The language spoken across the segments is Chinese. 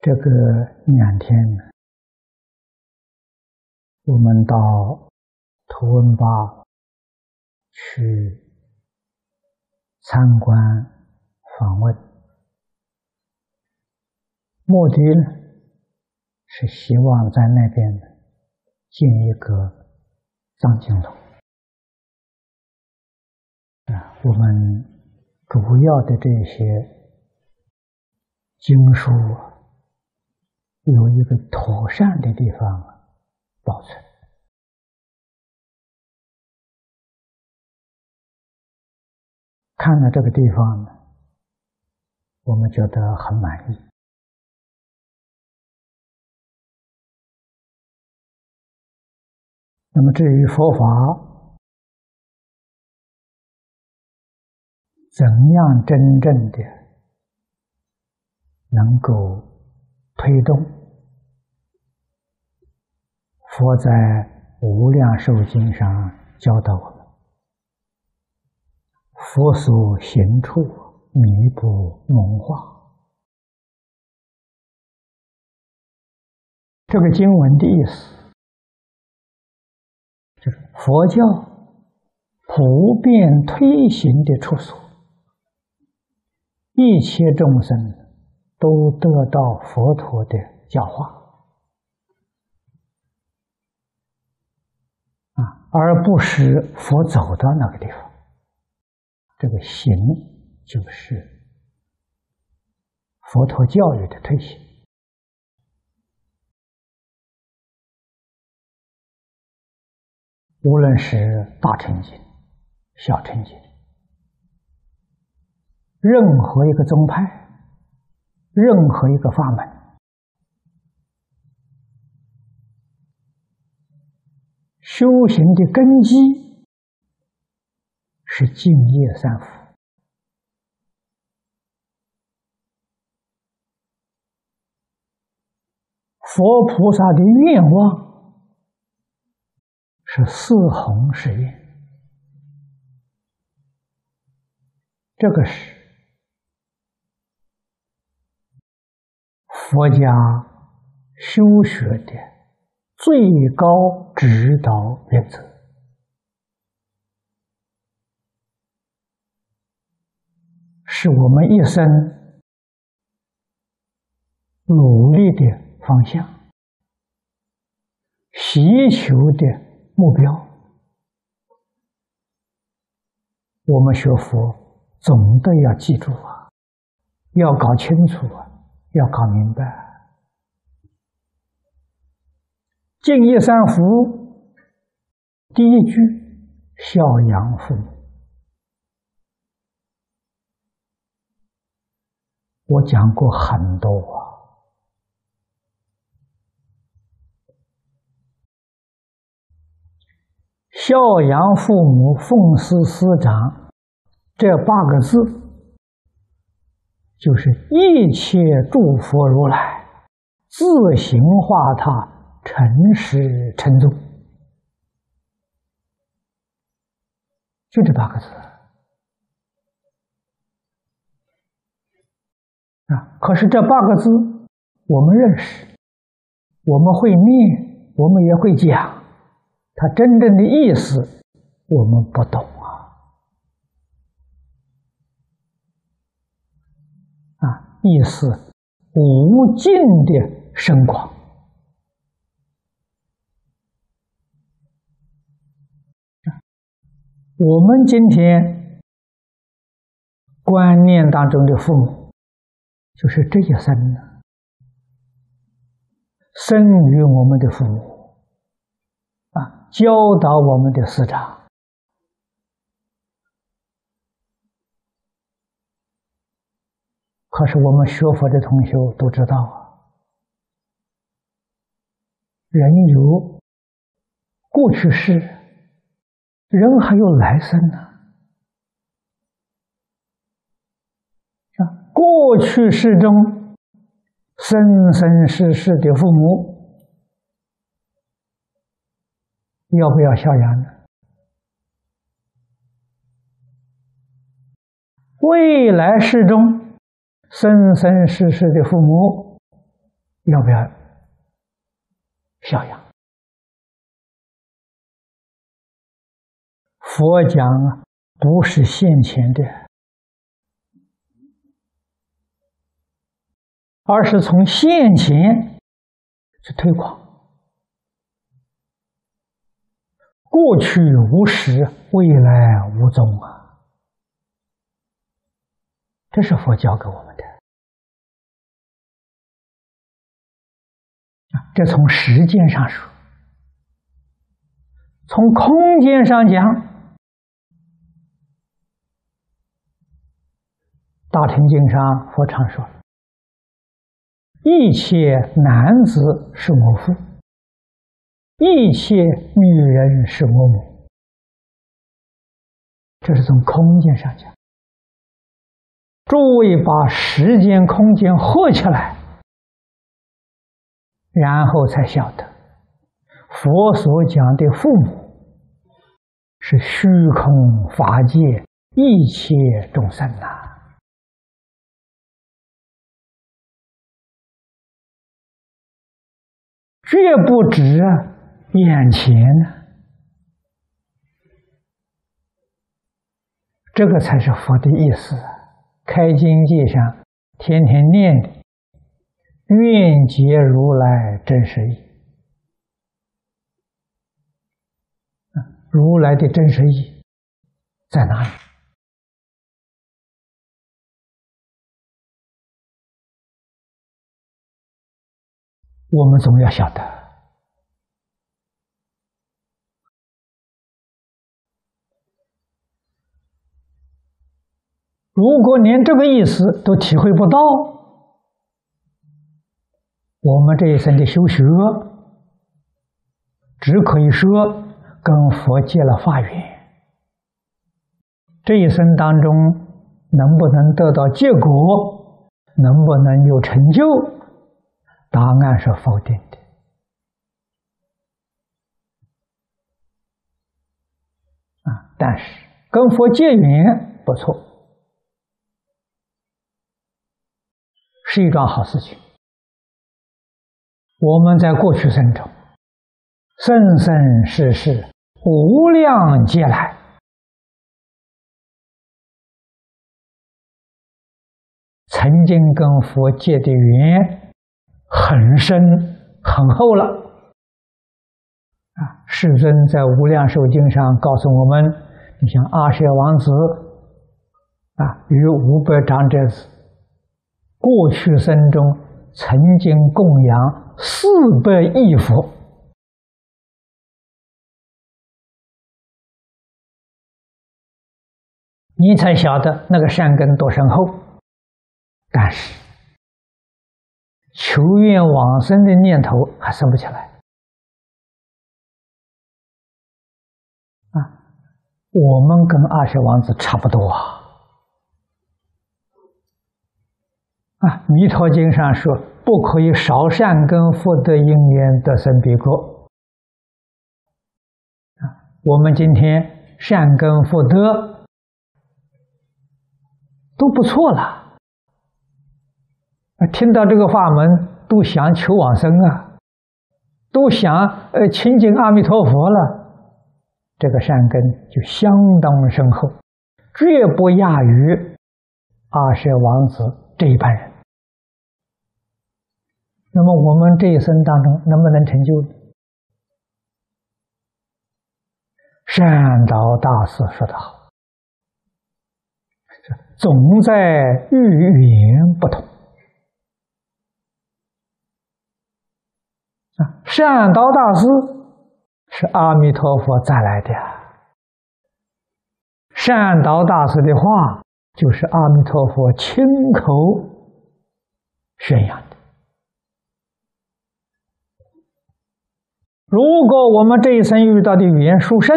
这个两天，我们到图文巴去参观访问，目的呢是希望在那边。建一个藏经楼啊，我们主要的这些经书有一个妥善的地方保存。看了这个地方呢，我们觉得很满意。那么，至于佛法怎样真正的能够推动？佛在《无量寿经》上教导我们：佛所行处，弥补蒙化。这个经文的意思。就是佛教普遍推行的处所，一切众生都得到佛陀的教化啊，而不是佛走到那个地方。这个行就是佛陀教育的推行。无论是大乘经、小乘经，任何一个宗派、任何一个法门，修行的根基是敬业三福。佛菩萨的愿望。是四弘誓愿，这个是佛家修学的最高指导原则，是我们一生努力的方向，祈求的。目标，我们学佛总得要记住啊，要搞清楚啊，要搞明白。敬业三福，第一句孝养父母，我讲过很多啊。孝养父母，奉事师长，这八个字，就是一切诸佛如来自行化他，诚实称重，就这八个字啊！可是这八个字，我们认识，我们会念，我们也会讲。它真正的意思，我们不懂啊！啊，意思无尽的深广。我们今天观念当中的父母，就是这一生呢，生于我们的父母。啊教导我们的师长，可是我们学佛的同学都知道啊，人有过去式，人还有来生呢。啊，过去世中，生生世世的父母。要不要孝养呢？未来世中，生生世世的父母要不要孝养？佛讲不是现前的，而是从现前去推广。过去无时，未来无踪啊！这是佛教给我们的啊。这从时间上说，从空间上讲，《大乘经》上佛常说：“一切男子是我父。”一切女人是我母，这是从空间上讲。诸位把时间、空间合起来，然后才晓得，佛所讲的父母是虚空法界一切众生呐，绝不止啊。眼前呢，这个才是佛的意思。开经偈上天天念的“愿解如来真实意”，如来的真实意在哪里？我们总要晓得。如果连这个意思都体会不到，我们这一生的修学，只可以说跟佛结了法缘。这一生当中能不能得到结果，能不能有成就，答案是否定的。啊，但是跟佛结缘不错。是一桩好事情。我们在过去生中，生生世世无量劫来，曾经跟佛结的缘很深很厚了。啊，世尊在《无量寿经》上告诉我们：，你像阿舍王子，啊，与五百长者子。过去生中曾经供养四百亿佛，你才晓得那个善根多深厚。但是求愿往生的念头还生不起来啊！我们跟阿舍王子差不多啊。啊，《弥陀经》上说，不可以少善根福德因缘得生彼国。啊，我们今天善根福德都不错了。听到这个法门，都想求往生啊，都想呃亲近阿弥陀佛了，这个善根就相当深厚，绝不亚于阿舍王子这一般人。那么我们这一生当中能不能成就？善导大师说得好：“总在遇缘不同。”啊，善导大师是阿弥陀佛再来的，善导大师的话就是阿弥陀佛亲口宣扬的。如果我们这一生遇到的语言殊胜，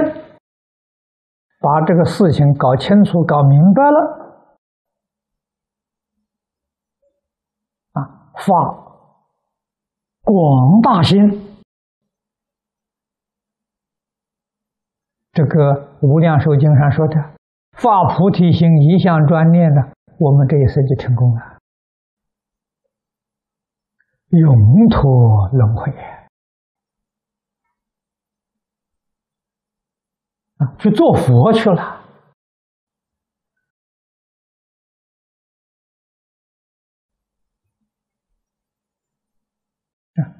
把这个事情搞清楚、搞明白了，啊，发广大心，这个《无量寿经》上说的“发菩提心，一向专念”呢，我们这一生就成功了，永脱轮回啊，去做佛去了。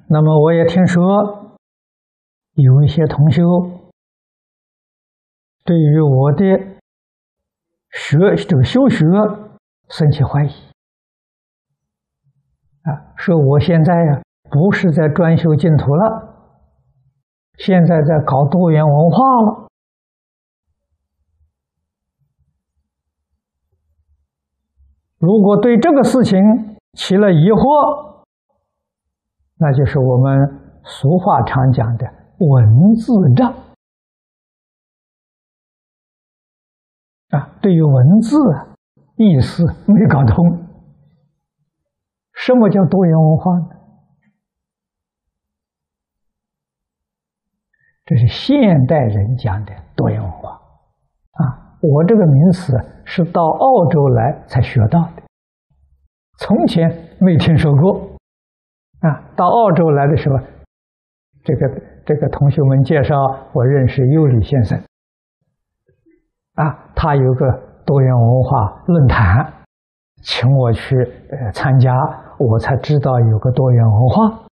那么我也听说有一些同修对于我的学这个修学生起怀疑啊，说我现在呀不是在专修净土了，现在在搞多元文化了。如果对这个事情起了疑惑，那就是我们俗话常讲的文字障啊，对于文字啊意思没搞通。什么叫多元文化呢？这是现代人讲的多元文化啊。我这个名词是到澳洲来才学到的，从前没听说过。啊，到澳洲来的时候，这个这个同学们介绍我认识尤里先生。啊，他有个多元文化论坛，请我去呃参加，我才知道有个多元文化。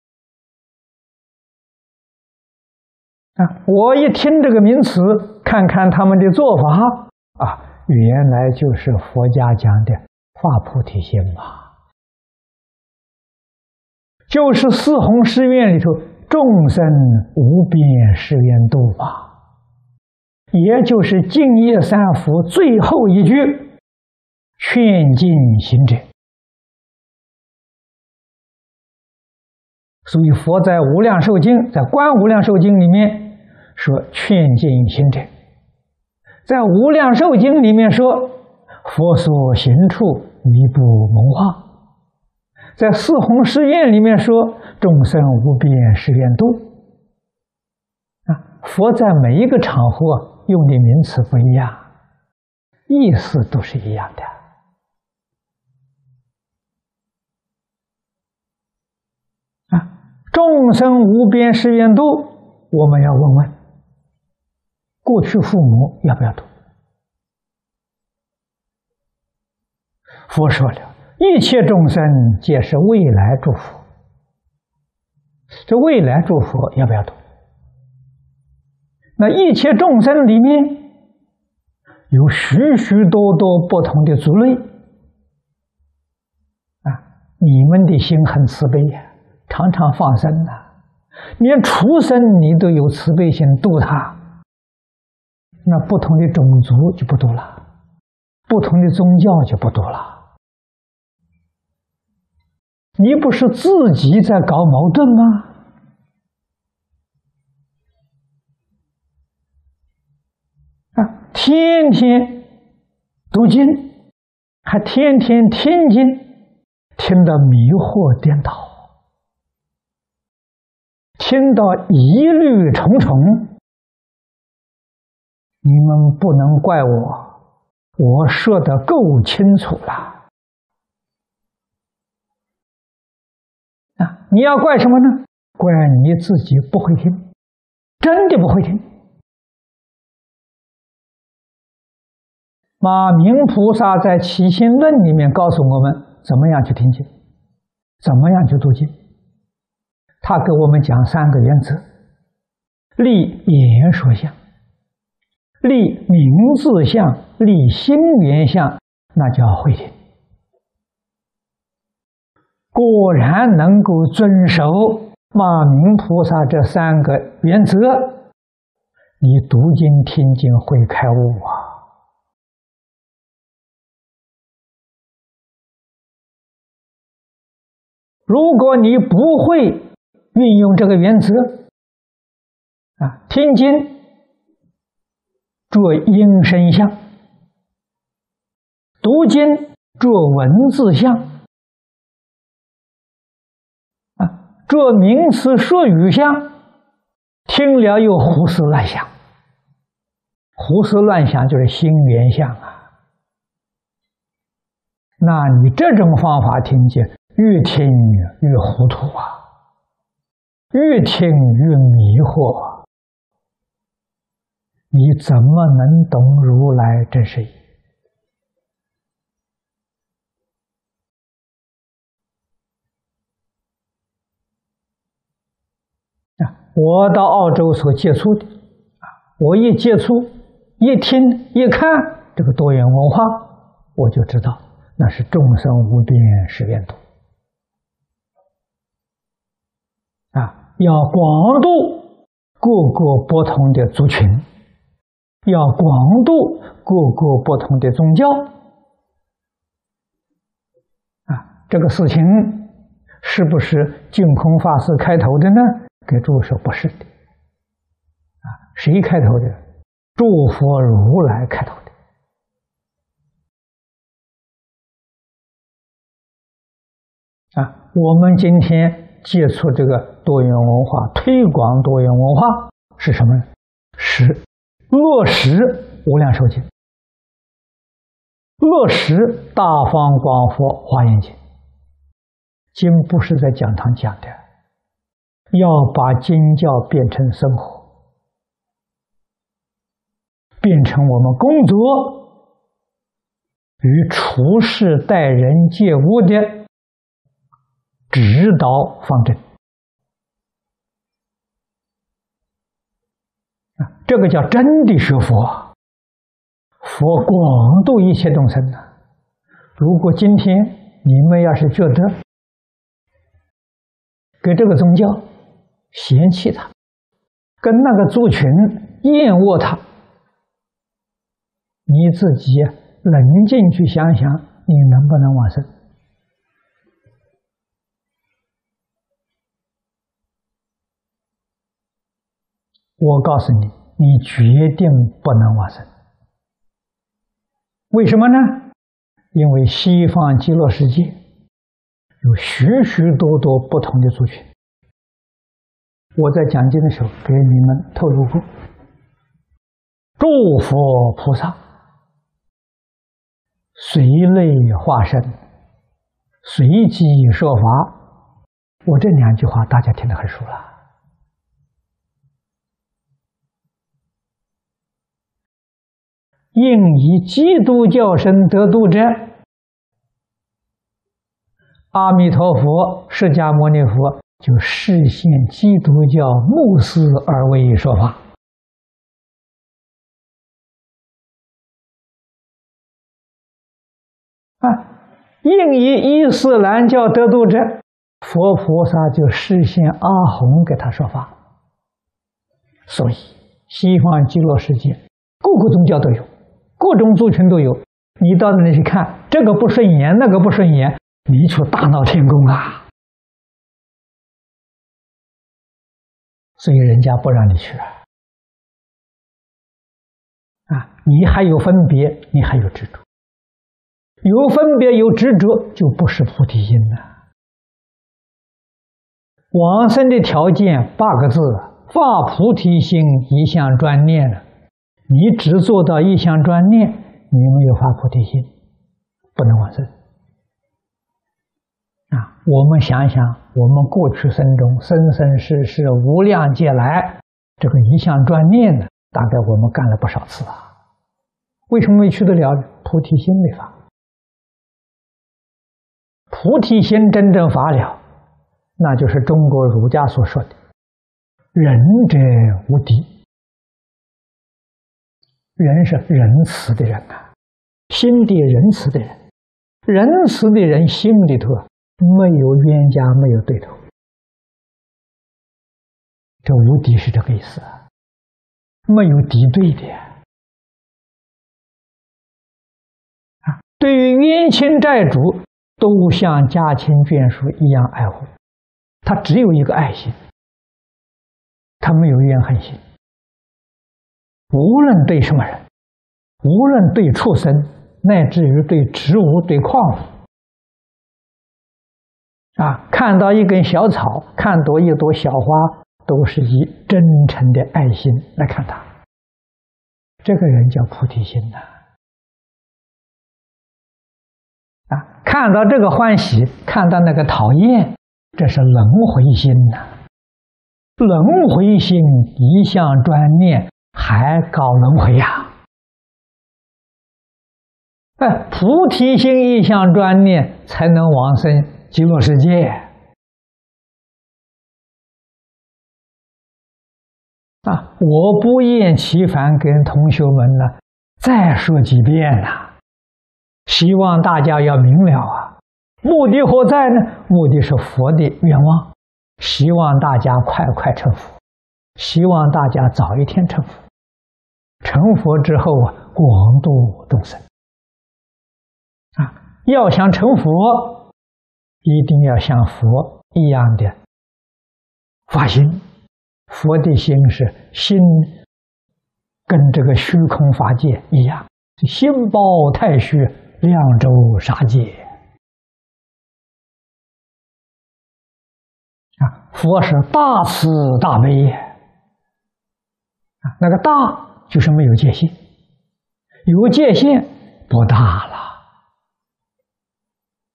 啊，我一听这个名词，看看他们的做法，啊，原来就是佛家讲的发菩提心嘛。就是四弘誓愿里头众生无边誓愿度法，也就是净业三福最后一句劝进行者。所以佛在《无量寿经》在《观无量寿经》里面说劝进行者，在《无量寿经》里面说佛所行处一不蒙化。在四弘誓愿里面说众生无边誓愿度啊，佛在每一个场合用的名词不一样，意思都是一样的啊。众生无边誓愿度，我们要问问：过去父母要不要读？佛说了。一切众生皆是未来祝福，这未来祝福要不要读？那一切众生里面有许许多多不同的族类啊！你们的心很慈悲呀，常常放生呐，连畜生你都有慈悲心度他，那不同的种族就不多了，不同的宗教就不多了。你不是自己在搞矛盾吗？天天读经，还天天听经，听得迷惑颠倒，听到疑虑重重。你们不能怪我，我说的够清楚了。啊你要怪什么呢？怪你自己不会听，真的不会听。马明菩萨在《起心论》里面告诉我们怎么样去听经，怎么样去读经。他给我们讲三个原则：立言说相，立名字相，立心缘相，那叫会听。果然能够遵守马明菩萨这三个原则，你读经听经会开悟啊！如果你不会运用这个原则啊，听经做音声相，读经做文字相。做名词术语相，听了又胡思乱想，胡思乱想就是心缘相啊。那你这种方法听经，越听越糊涂啊，越听越迷惑，你怎么能懂如来真实义？我到澳洲所接触的，啊，我一接触、一听、一看这个多元文化，我就知道那是众生无边誓愿度啊，要广度各个不同的族群，要广度各个不同的宗教啊，这个事情是不是净空法师开头的呢？给诸位说不是的，啊，谁开头的？诸佛如来开头的。啊，我们今天接触这个多元文化，推广多元文化是什么呢？是落实无量寿经，落实大方广佛华严经。经不是在讲堂讲的。要把经教变成生活，变成我们工作与处事待人接物的指导方针啊！这个叫真的学佛，佛广度一切众生呢。如果今天你们要是觉得给这个宗教，嫌弃他，跟那个族群厌恶他，你自己冷静去想想，你能不能往生？我告诉你，你决定不能往生。为什么呢？因为西方极乐世界有许许多多不同的族群。我在讲经的时候给你们透露过，诸佛菩萨随类化身，随机说法。我这两句话大家听得很熟了。应以基督教身得度者，阿弥陀佛、释迦牟尼佛。就实现基督教牧师而为说法啊，应以伊斯兰教得度者，佛菩萨就实现阿洪给他说法。所以，西方极乐世界各个宗教都有，各种族群都有。你到那里去看，这个不顺眼，那个不顺眼，你却大闹天宫啊！所以人家不让你去啊！啊，你还有分别，你还有执着，有分别有执着，就不是菩提心了。往生的条件八个字：发菩提心，一向专念了。你只做到一向专念，你没有发菩提心，不能往生。啊，我们想想，我们过去生中生生世世无量劫来，这个一向专念呢，大概我们干了不少次啊。为什么没去得了？菩提心没发，菩提心真正发了，那就是中国儒家所说的“仁者无敌”。人是仁慈的人啊，心地仁慈的人，仁慈的人心里头啊。没有冤家，没有对头，这无敌是这个意思啊，没有敌对的啊。对于冤亲债主，都像家亲眷属一样爱护，他只有一个爱心，他没有怨恨心。无论对什么人，无论对畜生，乃至于对植物、对矿物。啊，看到一根小草，看到一朵小花，都是以真诚的爱心来看它。这个人叫菩提心呐。啊，看到这个欢喜，看到那个讨厌，这是轮回心呐。轮回心一向专念，还搞轮回呀？哎，菩提心一向专念，才能往生极乐世界。啊，我不厌其烦跟同学们呢再说几遍了，希望大家要明了啊。目的何在呢？目的是佛的愿望，希望大家快快成佛，希望大家早一天成佛。成佛之后啊，广度众生。啊，要想成佛，一定要像佛一样的发心。佛的心是心，跟这个虚空法界一样，心包太虚，量周沙界。啊，佛是大慈大悲啊，那个大就是没有界限，有界限不大了。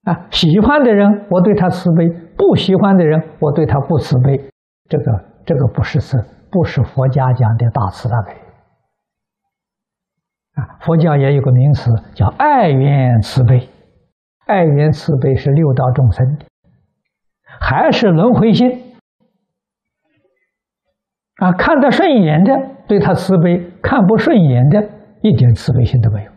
啊，喜欢的人我对他慈悲，不喜欢的人我对他不慈悲，这个。这个不是慈，不是佛家讲的大慈大悲啊！佛教也有个名词叫爱缘慈悲，爱缘慈悲是六道众生，还是轮回心啊？看得顺眼的对他慈悲，看不顺眼的一点慈悲心都没有。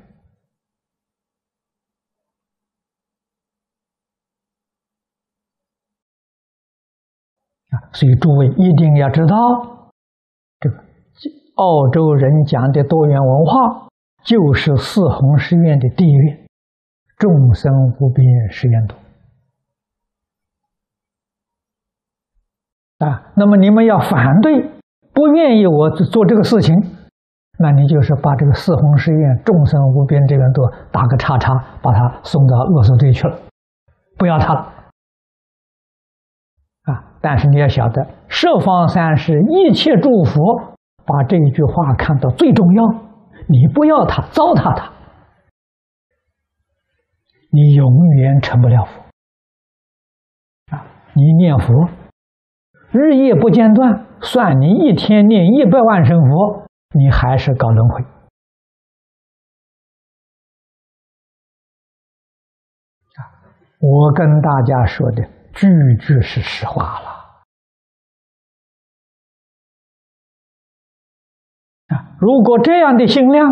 所以诸位一定要知道，这个澳洲人讲的多元文化，就是四弘誓愿的第一愿：众生无边誓愿度。啊，那么你们要反对，不愿意我做这个事情，那你就是把这个四弘誓愿、众生无边这个都打个叉叉，把他送到恶俗堆去了，不要他了。啊但是你要晓得，十方三世一切诸佛把这一句话看到最重要。你不要他，糟蹋他，你永远成不了佛。啊，你念佛，日夜不间断，算你一天念一百万声佛，你还是搞轮回。啊，我跟大家说的句句是实话了。如果这样的心量，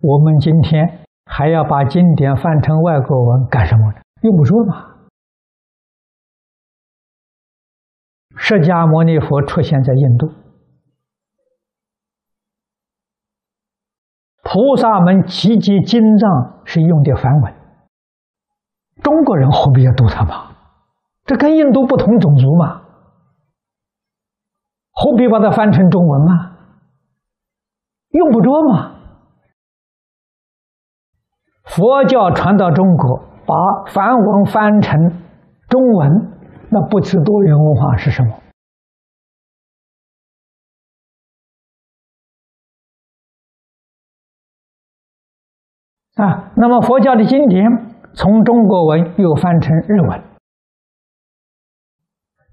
我们今天还要把经典翻成外国文干什么呢？用不着嘛。释迦牟尼佛出现在印度，菩萨们集结经藏是用的梵文，中国人何必要读它嘛？这跟印度不同种族嘛，何必把它翻成中文啊？用不着嘛？佛教传到中国，把梵文翻成中文，那不知多元文化是什么？啊，那么佛教的经典从中国文又翻成日文，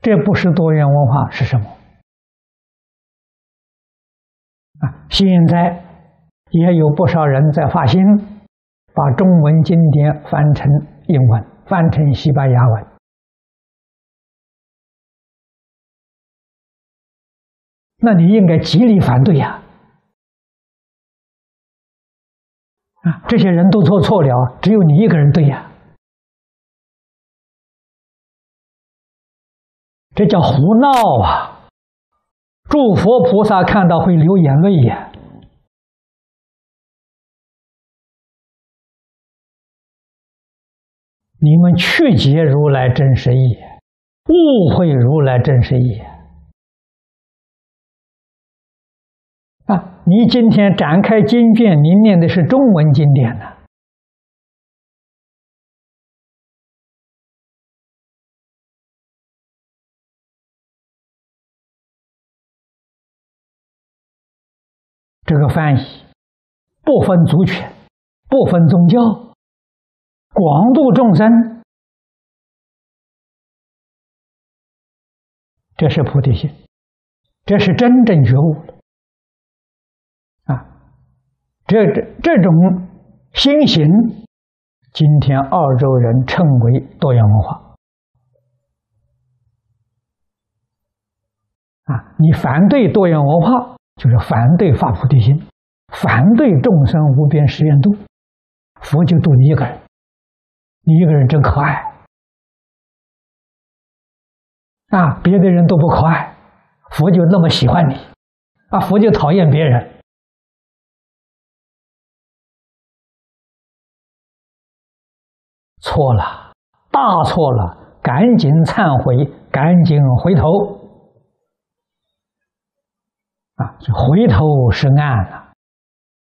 这不是多元文化是什么？啊，现在也有不少人在发心，把中文经典翻成英文，翻成西班牙文。那你应该极力反对呀！啊，这些人都做错了，只有你一个人对呀，这叫胡闹啊！诸佛菩萨看到会流眼泪呀！你们曲解如来真实意，误会如来真实意啊！你今天展开经卷，你念的是中文经典呢。这个翻译不分族群，不分宗教，广度众生，这是菩提心，这是真正觉悟了！这这这种心行，今天澳洲人称为多元文化。啊，你反对多元文化，就是反对发菩提心，反对众生无边誓愿度，佛就度你一个人，你一个人真可爱啊！别的人都不可爱，佛就那么喜欢你，啊，佛就讨厌别人，错了，大错了，赶紧忏悔，赶紧回头。啊，回头是岸了，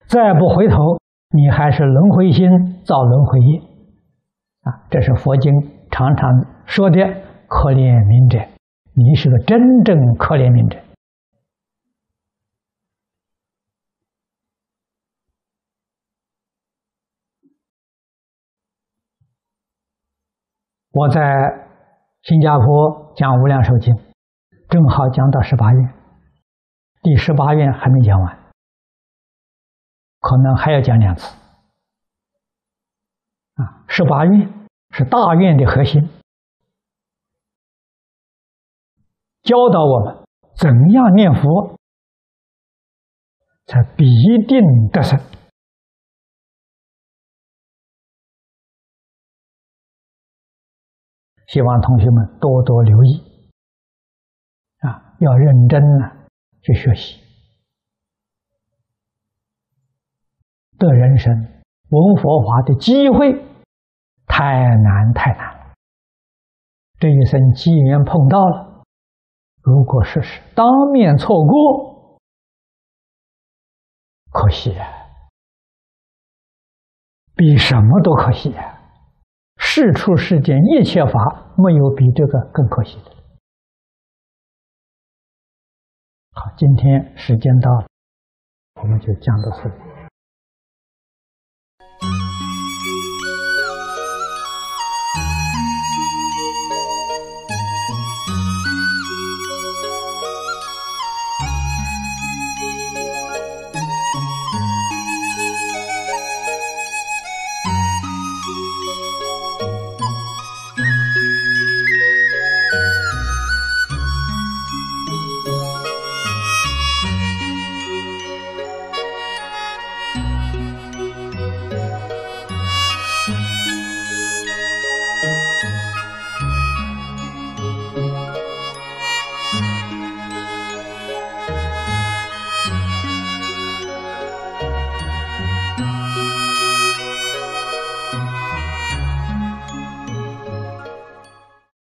再不回头，你还是轮回心造轮回业。啊，这是佛经常常说的可怜悯者，你是个真正可怜悯者。我在新加坡讲《无量寿经》，正好讲到十八愿。第十八愿还没讲完，可能还要讲两次。啊，十八愿是大愿的核心，教导我们怎样念佛才必定得胜。希望同学们多多留意，啊，要认真呢。去学习，的人生闻佛法的机会太难太难了。这一生机缘碰到了，如果说是当面错过，可惜啊，比什么都可惜啊！事出世间一切法，没有比这个更可惜的。好，今天时间到了，我们就讲到这里。